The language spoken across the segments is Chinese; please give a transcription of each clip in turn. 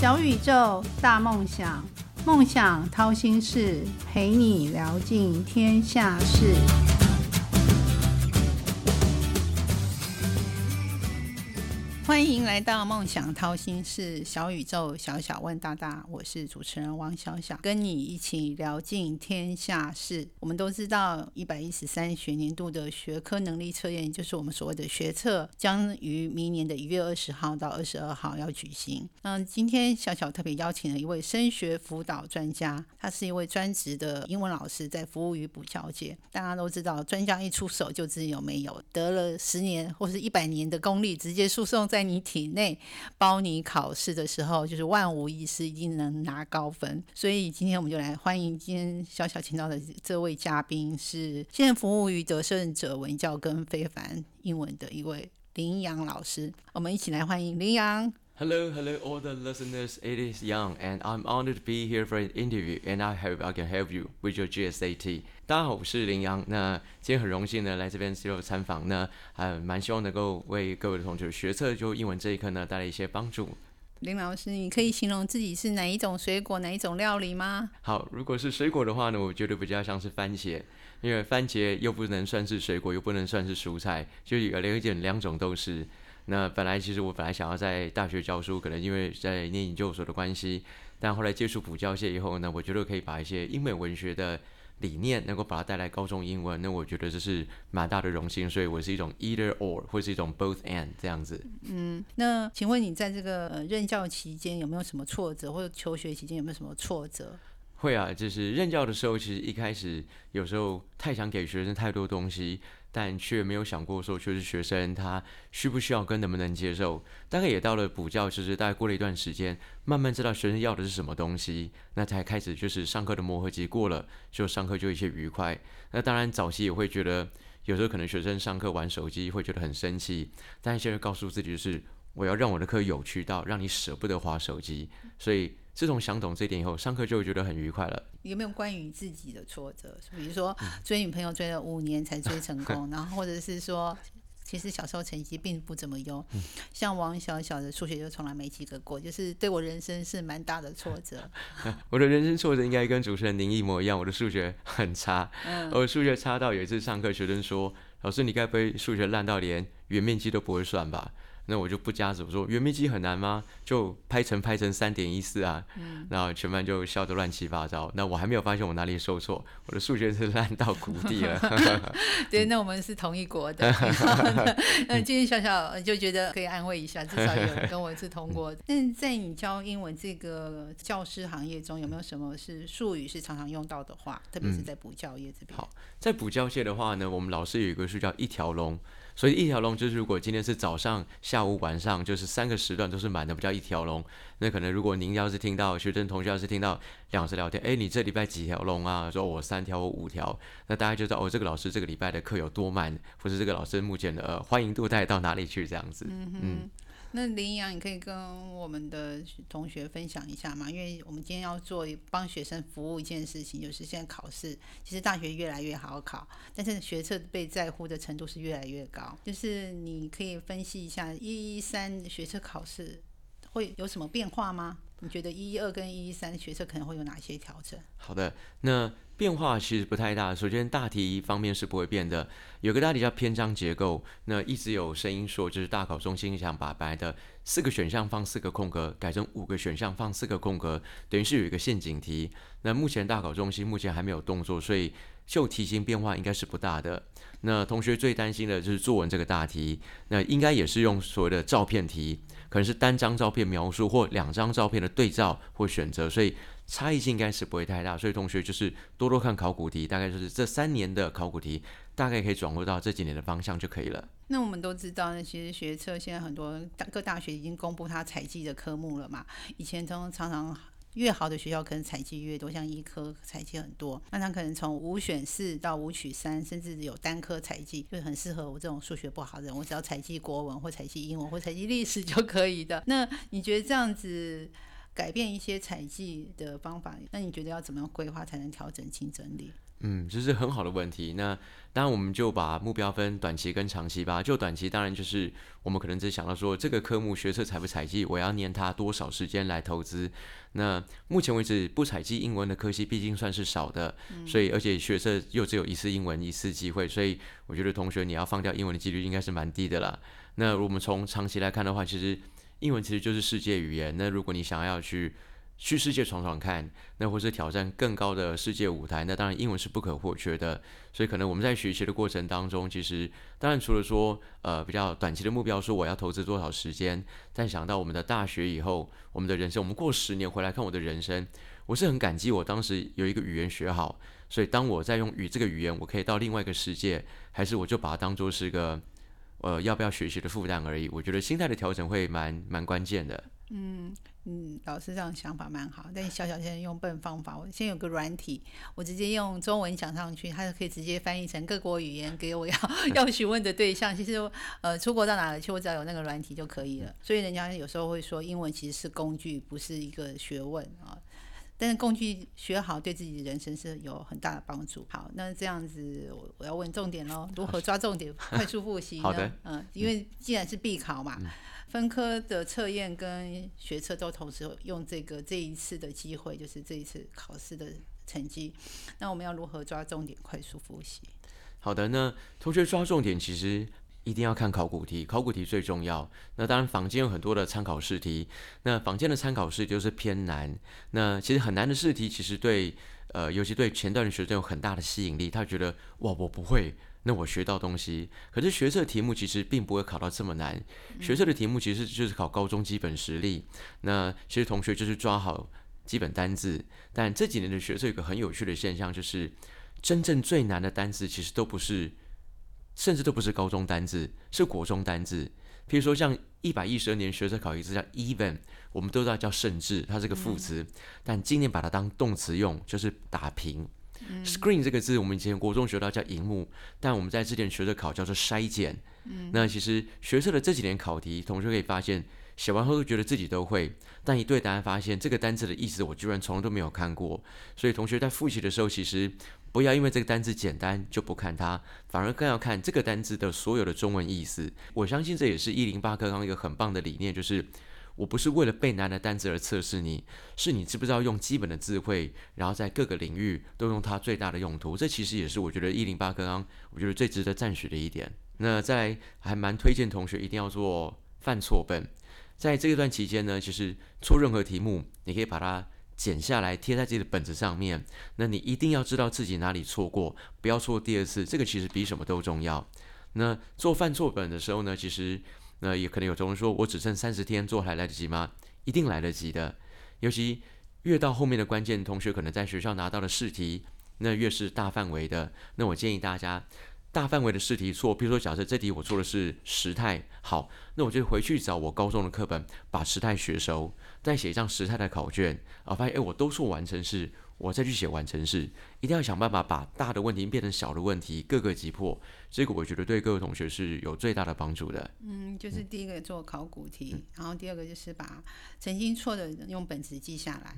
小宇宙，大梦想，梦想掏心事，陪你聊尽天下事。欢迎来到梦想掏心事，小宇宙，小小问大大，我是主持人王小小，跟你一起聊尽天下事。我们都知道，一百一十三学年度的学科能力测验，就是我们所谓的学测，将于明年的一月二十号到二十二号要举行。那今天小小特别邀请了一位升学辅导专家，他是一位专职的英文老师，在服务于补教界。大家都知道，专家一出手就知有没有，得了十年或是一百年的功力，直接输送在。在你体内包你考试的时候，就是万无一失，一定能拿高分。所以今天我们就来欢迎今天小小请到的这位嘉宾，是现在服务于得胜者文教跟非凡英文的一位林阳老师。我们一起来欢迎林阳。Hello, hello, all the listeners. It is Young, and I'm honored to be here for an interview, and I hope I can help you with your GSAT. 大家好，我是林阳。那今天很荣幸呢来这边接受参访，那还蛮希望能够为各位的同学学测就英文这一课呢带来一些帮助。林老师，你可以形容自己是哪一种水果、哪一种料理吗？好，如果是水果的话呢，我觉得比较像是番茄，因为番茄又不能算是水果，又不能算是蔬菜，就有有一点两种都是。那本来其实我本来想要在大学教书，可能因为在念研究所的关系，但后来接触补教界以后呢，我觉得可以把一些英美文学的理念能够把它带来高中英文，那我觉得这是蛮大的荣幸，所以我是一种 either or 或是一种 both and 这样子。嗯，那请问你在这个任教期间有没有什么挫折，或者求学期间有没有什么挫折？会啊，就是任教的时候，其实一开始有时候太想给学生太多东西。但却没有想过说，就是学生他需不需要跟能不能接受。大概也到了补教，其实大概过了一段时间，慢慢知道学生要的是什么东西，那才开始就是上课的磨合期过了，就上课就一些愉快。那当然早期也会觉得，有时候可能学生上课玩手机会觉得很生气，但现在告诉自己就是，我要让我的课有趣到让你舍不得划手机，所以。自从想懂这点以后，上课就会觉得很愉快了。有没有关于自己的挫折？比如说追女朋友追了五年才追成功，然后或者是说，其实小时候成绩并不怎么优，像王小小的数学就从来没及格过，就是对我人生是蛮大的挫折。我的人生挫折应该跟主持人您一模一样，我的数学很差，我数学差到有一次上课，学生说：“老师，你该不会数学烂到连圆面积都不会算吧？”那我就不加我说圆面积很难吗？就拍成拍成三点一四啊，然后全班就笑得乱七八糟。那我还没有发现我哪里受挫，我的数学是烂到谷底了。对，那我们是同一国的。那今天小小就觉得可以安慰一下，至少有人跟我是同国。那在你教英文这个教师行业中，有没有什么是术语是常常用到的话？特别是在补教业这边。好，在补教界的话呢，我们老师有一个是叫一条龙。所以一条龙就是，如果今天是早上、下午、晚上，就是三个时段都是满的，不叫一条龙。那可能如果您要是听到学生同学要是听到两老师聊天，哎，你这礼拜几条龙啊？说我三条，我五条，那大家就知道哦，这个老师这个礼拜的课有多满，或是这个老师目前的呃欢迎度带到哪里去这样子。嗯嗯。那林阳，你可以跟我们的同学分享一下吗？因为我们今天要做帮学生服务一件事情，就是现在考试，其实大学越来越好考，但是学测被在乎的程度是越来越高。就是你可以分析一下一一三学测考试会有什么变化吗？你觉得一一二跟一一三学测可能会有哪些调整？好的，那。变化其实不太大。首先，大题方面是不会变的。有个大题叫篇章结构，那一直有声音说，就是大考中心想把本来的四个选项放四个空格，改成五个选项放四个空格，等于是有一个陷阱题。那目前大考中心目前还没有动作，所以就题型变化应该是不大的。那同学最担心的就是作文这个大题，那应该也是用所谓的照片题，可能是单张照片描述或两张照片的对照或选择，所以。差异性应该是不会太大，所以同学就是多多看考古题，大概就是这三年的考古题，大概可以转入到这几年的方向就可以了。那我们都知道，呢，其实学测现在很多大各大学已经公布它采集的科目了嘛。以前常常常越好的学校可能采集越多，像医科采集很多，那他可能从五选四到五取三，甚至有单科采集，就很适合我这种数学不好的人，我只要采集国文或采集英文或采集历史就可以的。那你觉得这样子？改变一些采集的方法，那你觉得要怎么样规划才能调整竞争力？嗯，这是很好的问题。那当然，我们就把目标分短期跟长期吧。就短期，当然就是我们可能只想到说，这个科目学测采不采集，我要念它多少时间来投资。那目前为止，不采集英文的科系毕竟算是少的，所以而且学测又只有一次英文一次机会，所以我觉得同学你要放掉英文的几率应该是蛮低的啦。那我们从长期来看的话，其实英文其实就是世界语言。那如果你想要去去世界闯闯看，那或是挑战更高的世界舞台，那当然英文是不可或缺的。所以可能我们在学习的过程当中，其实当然除了说呃比较短期的目标，说我要投资多少时间，但想到我们的大学以后，我们的人生，我们过十年回来看我的人生，我是很感激我当时有一个语言学好。所以当我在用语这个语言，我可以到另外一个世界，还是我就把它当做是个呃要不要学习的负担而已。我觉得心态的调整会蛮蛮关键的。嗯嗯，老师这样想法蛮好，但小小现在用笨方法，我先有个软体，我直接用中文讲上去，它就可以直接翻译成各国语言给我要 要询问的对象。其实呃，出国到哪里去，我只要有那个软体就可以了。所以人家有时候会说，英文其实是工具，不是一个学问啊。但是工具学好，对自己的人生是有很大的帮助。好，那这样子，我我要问重点喽，如何抓重点，快速复习呢？嗯，因为既然是必考嘛。分科的测验跟学测都同时用这个这一次的机会，就是这一次考试的成绩。那我们要如何抓重点，快速复习？好的，那同学抓重点其实一定要看考古题，考古题最重要。那当然坊间有很多的参考试题，那坊间的参考试就是偏难。那其实很难的试题，其实对呃，尤其对前段的学生有很大的吸引力。他觉得哇，我不会。那我学到东西，可是学测题目其实并不会考到这么难。学测的题目其实就是考高中基本实力。那其实同学就是抓好基本单字。但这几年的学测有个很有趣的现象，就是真正最难的单字其实都不是，甚至都不是高中单字，是国中单字。譬如说像一百一十二年学测考一次叫 even，我们都知道叫甚至，它是个副词，但今年把它当动词用，就是打平。Screen 这个字，我们以前国中学到叫荧幕，但我们在之前学的考叫做筛检。那其实学测的这几年考题，同学可以发现，写完后都觉得自己都会，但一对答案发现这个单词的意思我居然从来都没有看过。所以同学在复习的时候，其实不要因为这个单词简单就不看它，反而更要看这个单词的所有的中文意思。我相信这也是一零八课纲一个很棒的理念，就是。我不是为了背难的单词而测试你，是你知不知道用基本的智慧，然后在各个领域都用它最大的用途。这其实也是我觉得一零八刚刚我觉得最值得赞许的一点。那在还蛮推荐同学一定要做犯错本，在这一段期间呢，其实错任何题目，你可以把它剪下来贴在自己的本子上面。那你一定要知道自己哪里错过，不要错第二次。这个其实比什么都重要。那做犯错本的时候呢，其实。那也可能有同学说，我只剩三十天做还来得及吗？一定来得及的。尤其越到后面的关键，同学可能在学校拿到的试题，那越是大范围的。那我建议大家，大范围的试题错，比如说假设这题我做的是时态，好，那我就回去找我高中的课本，把时态学熟，再写一张时态的考卷，啊，发现哎，我都错完成式。我再去写完成式，一定要想办法把大的问题变成小的问题，各个击破。这个我觉得对各位同学是有最大的帮助的。嗯，就是第一个做考古题，然后第二个就是把曾经错的用本子记下来。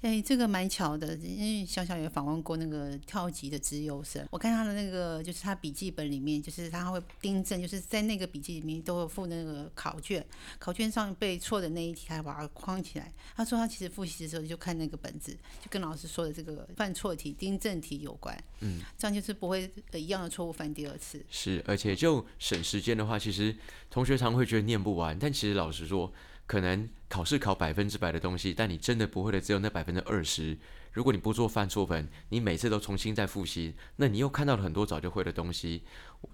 哎，这个蛮巧的，因为小小也访问过那个跳级的资优生，我看他的那个就是他笔记本里面，就是他会订正，就是在那个笔记里面都有附那个考卷，考卷上被错的那一题，他把它框起来。他说他其实复习的时候就看那个本子，就跟老师说的这个犯错题、订正题有关。嗯，这样就是不会一样的错误犯第二次。是，而且就省时间的话，其实同学常会觉得念不完，但其实老实说。可能考试考百分之百的东西，但你真的不会的只有那百分之二十。如果你不做犯错本，你每次都重新再复习，那你又看到了很多早就会的东西。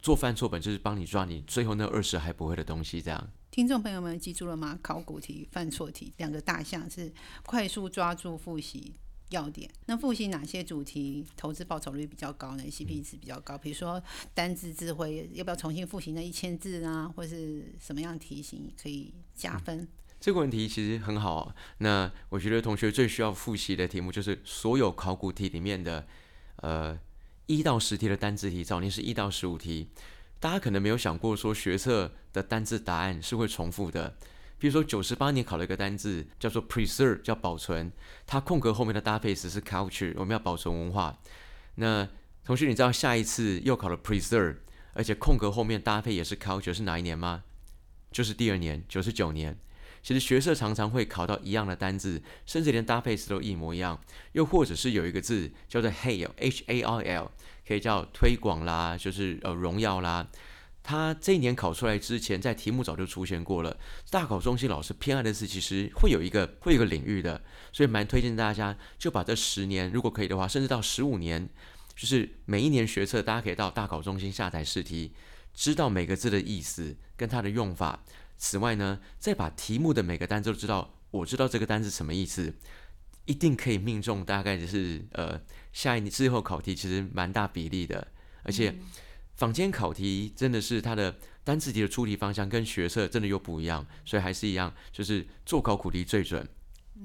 做犯错本就是帮你抓你最后那二十还不会的东西。这样，听众朋友们记住了吗？考古题、犯错题两个大项是快速抓住复习要点。那复习哪些主题投资报酬率比较高呢？CP 值比较高？比如说单字智慧，要不要重新复习那一千字啊？或是什么样题型可以加分？这个问题其实很好。那我觉得同学最需要复习的题目就是所有考古题里面的，呃，一到十题的单字题，早年是一到十五题。大家可能没有想过说学测的单字答案是会重复的。比如说九十八年考了一个单字叫做 preserve，叫保存，它空格后面的搭配词是 culture，我们要保存文化。那同学，你知道下一次又考了 preserve，而且空格后面搭配也是 culture 是哪一年吗？就是第二年，九十九年。其实学社常常会考到一样的单字，甚至连搭配词都一模一样。又或者是有一个字叫做 hail，H-A-I-L，可以叫推广啦，就是呃荣耀啦。他这一年考出来之前，在题目早就出现过了。大考中心老师偏爱的字，其实会有一个会有一个领域的，所以蛮推荐大家就把这十年，如果可以的话，甚至到十五年，就是每一年学测，大家可以到大考中心下载试题，知道每个字的意思跟它的用法。此外呢，再把题目的每个单词都知道，我知道这个单词什么意思，一定可以命中。大概就是呃，下一年之后考题其实蛮大比例的，而且。坊间考题真的是它的单词题的出题方向跟学测真的又不一样，所以还是一样，就是做考古题最准。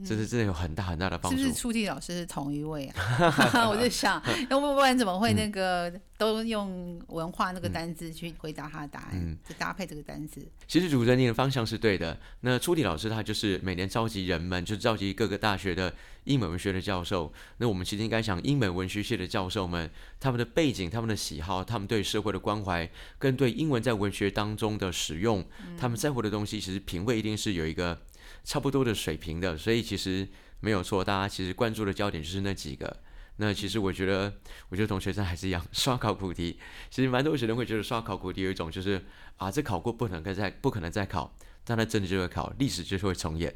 这是真的有很大很大的帮助。是不是出题老师是同一位啊？我就想，要不不然怎么会那个都用文化那个单字去回答他的答案，就搭配这个单字。其实主持人你的方向是对的。那出题老师他就是每年召集人们，就召集各个大学的英美文学的教授。那我们其实应该想，英美文学系的教授们，他们的背景、他们的喜好、他们对社会的关怀，跟对英文在文学当中的使用，他们在乎的东西，其实品味一定是有一个。差不多的水平的，所以其实没有错。大家其实关注的焦点就是那几个。那其实我觉得，我觉得同学生还是一样，刷考古题。其实蛮多学生会觉得刷考古题有一种就是啊，这考过不能再不可能再考，但他真的就会考，历史就是会重演。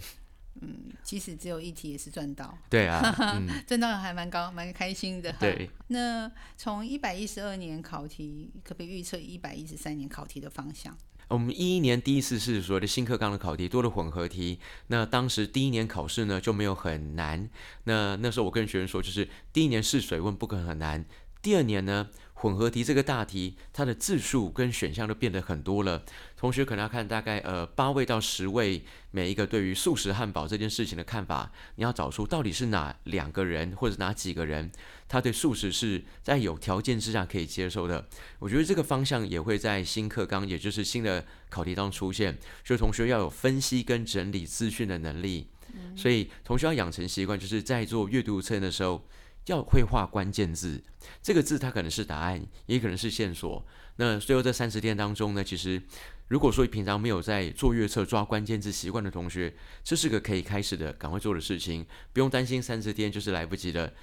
嗯，即使只有一题也是赚到。对啊，赚到还蛮高，蛮开心的。对。那从一百一十二年考题，可不可以预测一百一十三年考题的方向？我们一一年第一次试所谓的新课纲的考题多了混合题，那当时第一年考试呢就没有很难，那那时候我跟学生说，就是第一年试水问不可能很难，第二年呢。混合题这个大题，它的字数跟选项都变得很多了。同学可能要看大概呃八位到十位，每一个对于素食汉堡这件事情的看法，你要找出到底是哪两个人或者哪几个人，他对素食是在有条件之下可以接受的。我觉得这个方向也会在新课纲，也就是新的考题当中出现，所以同学要有分析跟整理资讯的能力。所以同学要养成习惯，就是在做阅读测验的时候。要会画关键字，这个字它可能是答案，也可能是线索。那最后这三十天当中呢，其实如果说平常没有在做阅测抓关键字习惯的同学，这是个可以开始的赶快做的事情，不用担心三十天就是来不及的，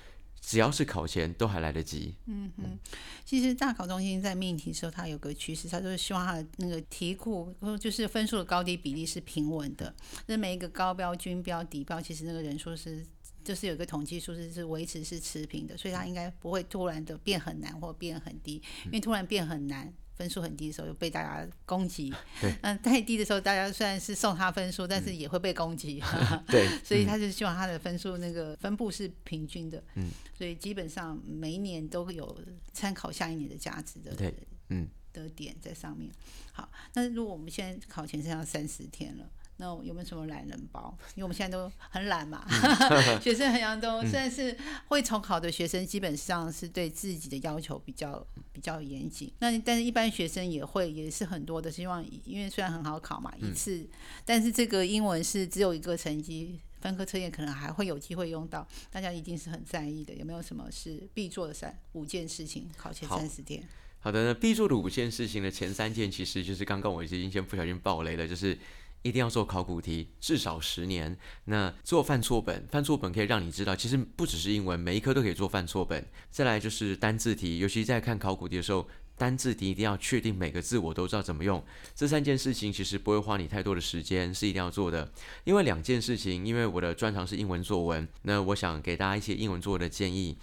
只要是考前都还来得及。嗯哼，其实大考中心在命题的时候，它有个趋势，它就是希望它的那个题库就是分数的高低比例是平稳的，那每一个高标、均标、底标，其实那个人数是。就是有一个统计数字是维持是持平的，所以它应该不会突然的变很难或变很低，因为突然变很难，分数很低的时候又被大家攻击。对，嗯，太低的时候大家虽然是送他分数，但是也会被攻击。对，所以他就希望他的分数那个分布是平均的。嗯，所以基本上每一年都会有参考下一年的价值的。对，嗯，的点在上面。好，那如果我们现在考前剩下三十天了。那有没有什么懒人包？因为我们现在都很懒嘛，学生很像都虽然是会重考的学生，基本上是对自己的要求比较比较严谨。那但是一般学生也会也是很多的希望，因为虽然很好考嘛，一次，但是这个英文是只有一个成绩，分科测验可能还会有机会用到，大家一定是很在意的。有没有什么是必做的三五件事情？考前三十天。好的，那必做的五件事情的前三件，其实就是刚刚我已经先不小心爆雷了，就是。一定要做考古题，至少十年。那做犯错本，犯错本可以让你知道，其实不只是英文，每一科都可以做犯错本。再来就是单字题，尤其在看考古题的时候，单字题一定要确定每个字我都知道怎么用。这三件事情其实不会花你太多的时间，是一定要做的。因为两件事情，因为我的专长是英文作文，那我想给大家一些英文作文的建议。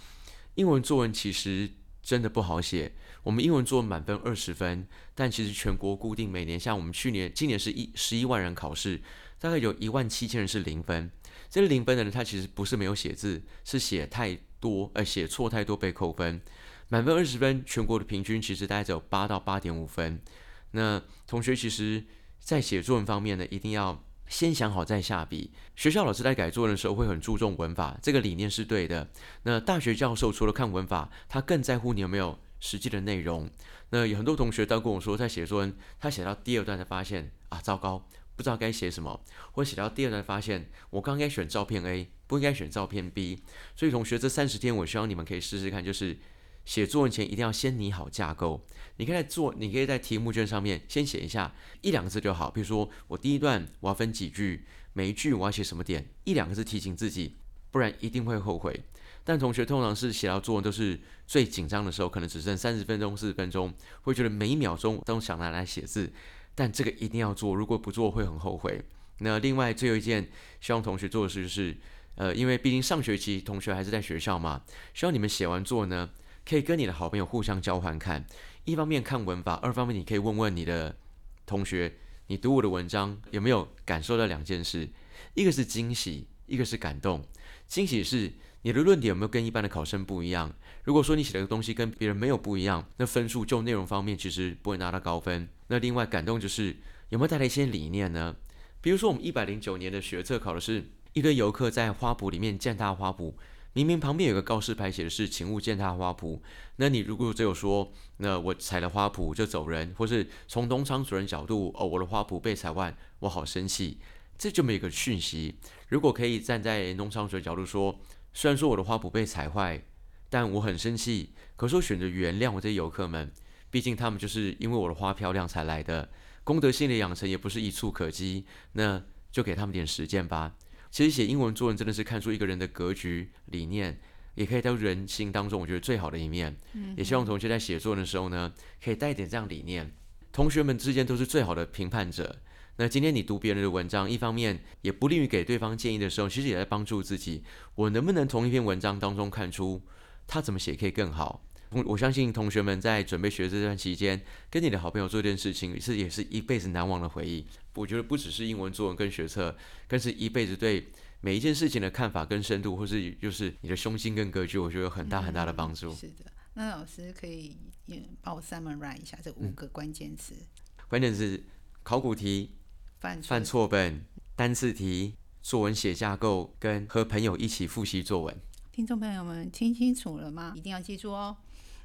英文作文其实真的不好写。我们英文作文满分二十分，但其实全国固定每年，像我们去年、今年是一十一万人考试，大概有一万七千人是零分。这个零分的人，他其实不是没有写字，是写太多，呃，写错太多被扣分。满分二十分，全国的平均其实大概只有八到八点五分。那同学其实，在写作文方面呢，一定要先想好再下笔。学校老师在改作文的时候会很注重文法，这个理念是对的。那大学教授除了看文法，他更在乎你有没有。实际的内容，那有很多同学都跟我说，在写作文，他写到第二段才发现啊，糟糕，不知道该写什么，或写到第二段发现，我刚该选照片 A，不应该选照片 B。所以同学，这三十天，我希望你们可以试试看，就是写作文前一定要先拟好架构。你可以在做，你可以在题目卷上面先写一下一两个字就好。比如说，我第一段我要分几句，每一句我要写什么点，一两个字提醒自己，不然一定会后悔。但同学通常是写到作文都是最紧张的时候，可能只剩三十分钟、四十分钟，会觉得每一秒钟都想拿来写字。但这个一定要做，如果不做会很后悔。那另外最后一件希望同学做的事就是，呃，因为毕竟上学期同学还是在学校嘛，希望你们写完作文呢，可以跟你的好朋友互相交换看。一方面看文法，二方面你可以问问你的同学，你读我的文章有没有感受到两件事，一个是惊喜，一个是感动。惊喜是。你的论点有没有跟一般的考生不一样？如果说你写的东西跟别人没有不一样，那分数就内容方面其实不会拿到高分。那另外感动就是有没有带来一些理念呢？比如说我们一百零九年的学测考的是一堆游客在花圃里面践踏花圃，明明旁边有个告示牌写的是请勿践踏花圃，那你如果只有说那我踩了花圃就走人，或是从农场主人角度哦我的花圃被踩坏，我好生气，这就没个讯息。如果可以站在农场主人角度说。虽然说我的花圃被踩坏，但我很生气。可是我选择原谅我这些游客们，毕竟他们就是因为我的花漂亮才来的，功德心的养成也不是一触可及。那就给他们点时间吧。其实写英文作文真的是看出一个人的格局、理念，也可以到人心当中，我觉得最好的一面。也希望同学在写作文的时候呢，可以带一点这样理念。同学们之间都是最好的评判者。那今天你读别人的文章，一方面也不利于给对方建议的时候，其实也在帮助自己。我能不能从一篇文章当中看出他怎么写可以更好？我相信同学们在准备学这段期间，跟你的好朋友做一件事情，是也是一辈子难忘的回忆。我觉得不只是英文作文跟学测，更是一辈子对每一件事情的看法跟深度，或是就是你的胸襟跟格局，我觉得有很大很大的帮助。是的，那老师可以也帮我 summarize 一下这五个关键词。关键是考古题。犯错本、单字题、作文写架构，跟和朋友一起复习作文。听众朋友们，听清楚了吗？一定要记住哦。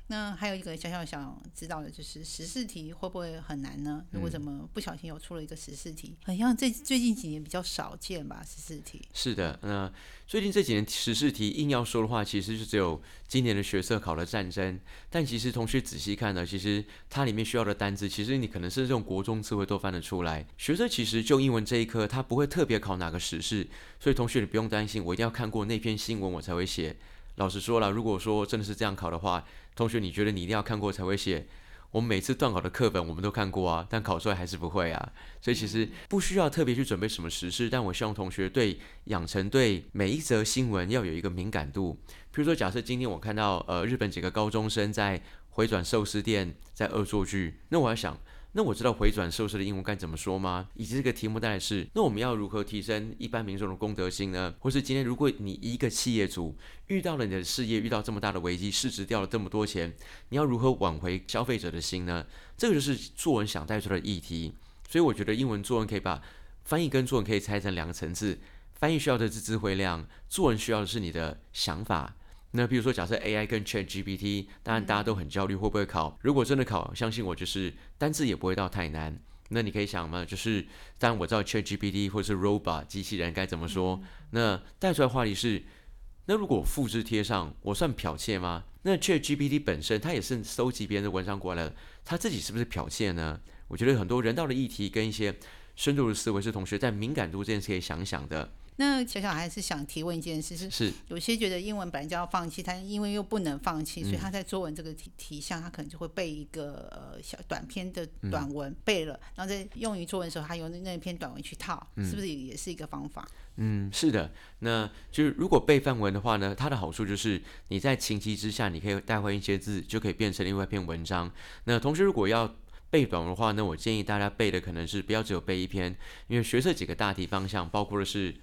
那还有一个小小想知道的就是十四题会不会很难呢？如果怎么不小心又出了一个十四题，好像这最近几年比较少见吧？十四题是的，那最近这几年十四题硬要说的话，其实就只有今年的学测考了战争。但其实同学仔细看呢，其实它里面需要的单词，其实你可能是这种国中词汇都翻得出来。学测其实就英文这一科，它不会特别考哪个时事，所以同学你不用担心，我一定要看过那篇新闻我才会写。老实说了，如果说真的是这样考的话，同学，你觉得你一定要看过才会写？我们每次段考的课本我们都看过啊，但考出来还是不会啊。所以其实不需要特别去准备什么时事，但我希望同学对养成对每一则新闻要有一个敏感度。比如说，假设今天我看到呃日本几个高中生在回转寿司店在恶作剧，那我要想。那我知道回转寿司的英文该怎么说吗？以及这个题目带来是，那我们要如何提升一般民众的公德心呢？或是今天如果你一个企业主遇到了你的事业遇到这么大的危机，市值掉了这么多钱，你要如何挽回消费者的心呢？这个就是作文想带出的议题。所以我觉得英文作文可以把翻译跟作文可以拆成两个层次，翻译需要的是智慧量，作文需要的是你的想法。那比如说，假设 AI 跟 ChatGPT，当然大家都很焦虑会不会考。如果真的考，相信我，就是单字也不会到太难。那你可以想嘛，就是当然我知道 ChatGPT 或者是 Robot 机器人该怎么说。那带出来话题是，那如果复制贴上，我算剽窃吗？那 ChatGPT 本身它也是搜集别人的文章过来的，它自己是不是剽窃呢？我觉得很多人道的议题跟一些深度的思维是同学在敏感度这件事可以想想的。那小小还是想提问一件事，是是有些觉得英文本来就要放弃，他因为又不能放弃，所以他在作文这个题题项，他可能就会背一个呃小短篇的短文背了，然后在用于作文的时候，他用那篇短文去套，是不是也是一个方法？嗯，是的。那就是如果背范文的话呢，它的好处就是你在情急之下，你可以带回一些字，就可以变成另外一篇文章。那同时如果要背短文的话，呢我建议大家背的可能是不要只有背一篇，因为学这几个大题方向，包括的是。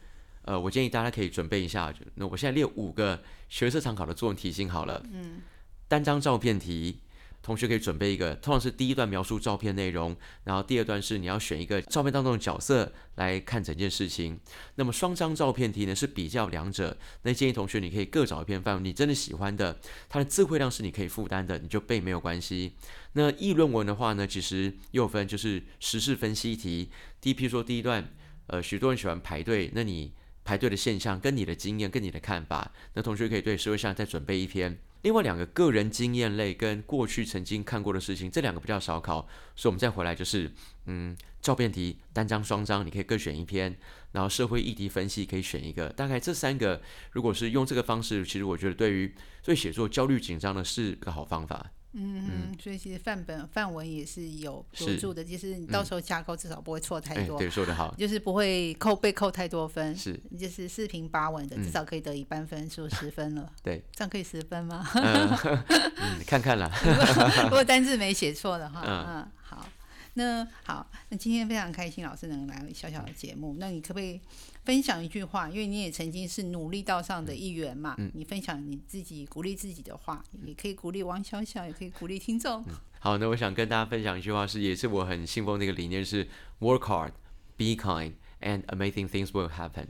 呃，我建议大家可以准备一下，那我现在列五个学测常考的作文题型好了。嗯。单张照片题，同学可以准备一个，通常是第一段描述照片内容，然后第二段是你要选一个照片当中的角色来看整件事情。那么双张照片题呢是比较两者，那建议同学你可以各找一篇范文，你真的喜欢的，它的字汇量是你可以负担的，你就背没有关系。那议论文的话呢，其实又分就是时事分析题，第一批说第一段，呃，许多人喜欢排队，那你。排队的现象跟你的经验跟你的看法，那同学可以对社会上再准备一篇。另外两个个人经验类跟过去曾经看过的事情，这两个比较少考，所以我们再回来就是，嗯，照片题单张、双张，你可以各选一篇，然后社会议题分析可以选一个，大概这三个，如果是用这个方式，其实我觉得对于所以写作焦虑紧张的是个好方法。嗯嗯，所以其实范本范文也是有辅是。助的，就是你到时候架构至少不会错太哎，多，对，说得好，就是不会扣被扣太多分，是，就是四平八稳的，至少可以得一半分数十分了。对，这样可以十分吗？嗯，看看啦，如果单字没写错的话，嗯。嗯，好，那好，那今天非常开心老师能来小小的节目，那你可不可以分享一句话？因为你也曾经是努力道上的一员嘛，嗯你分享你自己鼓励自己的话，也可以鼓励王小小，也可以鼓励听众。好，那我想跟大家分享一句话是，也是我很信奉的一个理念是 work hard, be kind, and amazing things will happen。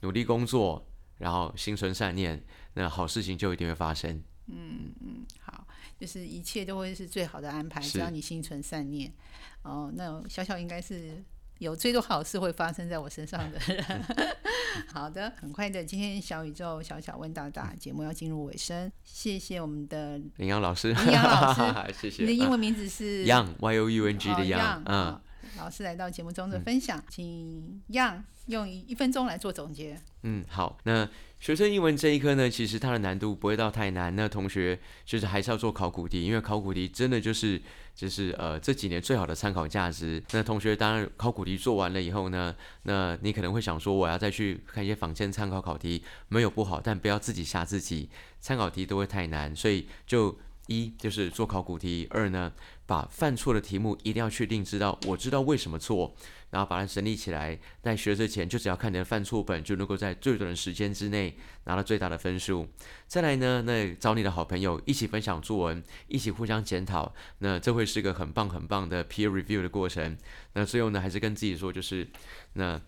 努力工作，然后心存善念，那好事情就一定会发生。嗯嗯好，就是一切都会是最好的安排，只要你心存善念。哦，那小小应该是有最多好事会发生在我身上的人。好的，很快的，今天小宇宙小小问大大节目要进入尾声，谢谢我们的林阳老师，林阳老师 谢谢。你的英文名字是 Young Y O U N G 的哦 Young，嗯好，老师来到节目中的分享，请 Young 用一一分钟来做总结。嗯，好。那学生英文这一科呢，其实它的难度不会到太难。那同学就是还是要做考古题，因为考古题真的就是就是呃这几年最好的参考价值。那同学当然考古题做完了以后呢，那你可能会想说，我要再去看一些仿间参考考题，没有不好，但不要自己吓自己，参考题都会太难，所以就。一就是做考古题，二呢，把犯错的题目一定要确定知道，我知道为什么错，然后把它整理起来，在学之前就只要看你的犯错本，就能够在最短的时间之内拿到最大的分数。再来呢，那找你的好朋友一起分享作文，一起互相检讨，那这会是个很棒很棒的 peer review 的过程。那最后呢，还是跟自己说，就是那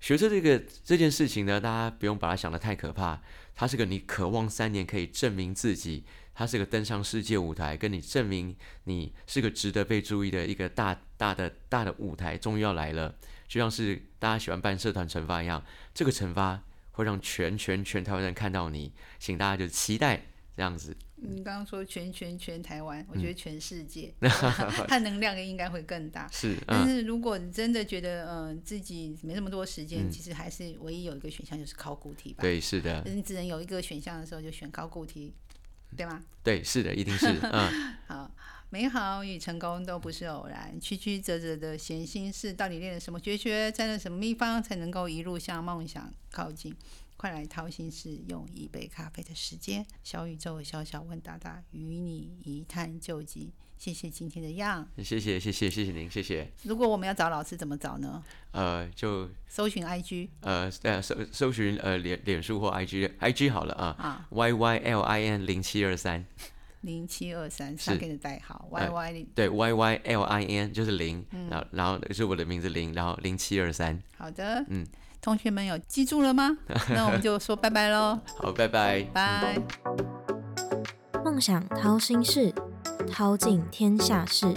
学车这个这件事情呢，大家不用把它想得太可怕，它是个你渴望三年可以证明自己。它是个登上世界舞台，跟你证明你是个值得被注意的一个大大的大的舞台，终于要来了。就像是大家喜欢办社团惩罚一样，这个惩罚会让全全全台湾人看到你，请大家就期待这样子。你刚刚说全全全台湾，我嗯觉得全世界，它能量应该会更大。是，但嗯，是如果你真的觉得，嗯、自己没那么多时间，嗯其实还是唯一有一个选项就是考古题吧。对，是的，你只能有一个选项的时候，就选考古题，对吗？对，是的，一定是，嗯，好，美好与成功都不是偶然，曲曲折折的闲心事，到底练了什么绝学，占了什么秘方，才能够一路向梦想靠近？快来掏心事，用一杯咖啡的时间，小宇宙小小问大大，与你一探究竟。谢谢今天的样。谢谢，谢谢，谢谢您，谢谢。如果我们要找老师，怎么找呢？呃，就搜寻 IG 呃呃搜搜寻呃脸脸书或 IG，IG 好了啊啊，，Y Y L I N 零七二三，零七二三，是上给你的代号 Y 呃 Y 零。对，Y Y L I N 就是零，然后然后是我的名字零，然后零七二三，好的，嗯，同学们有记住了吗？那我们就说拜拜喽，好，拜拜。拜。梦想掏心事，掏尽天下事。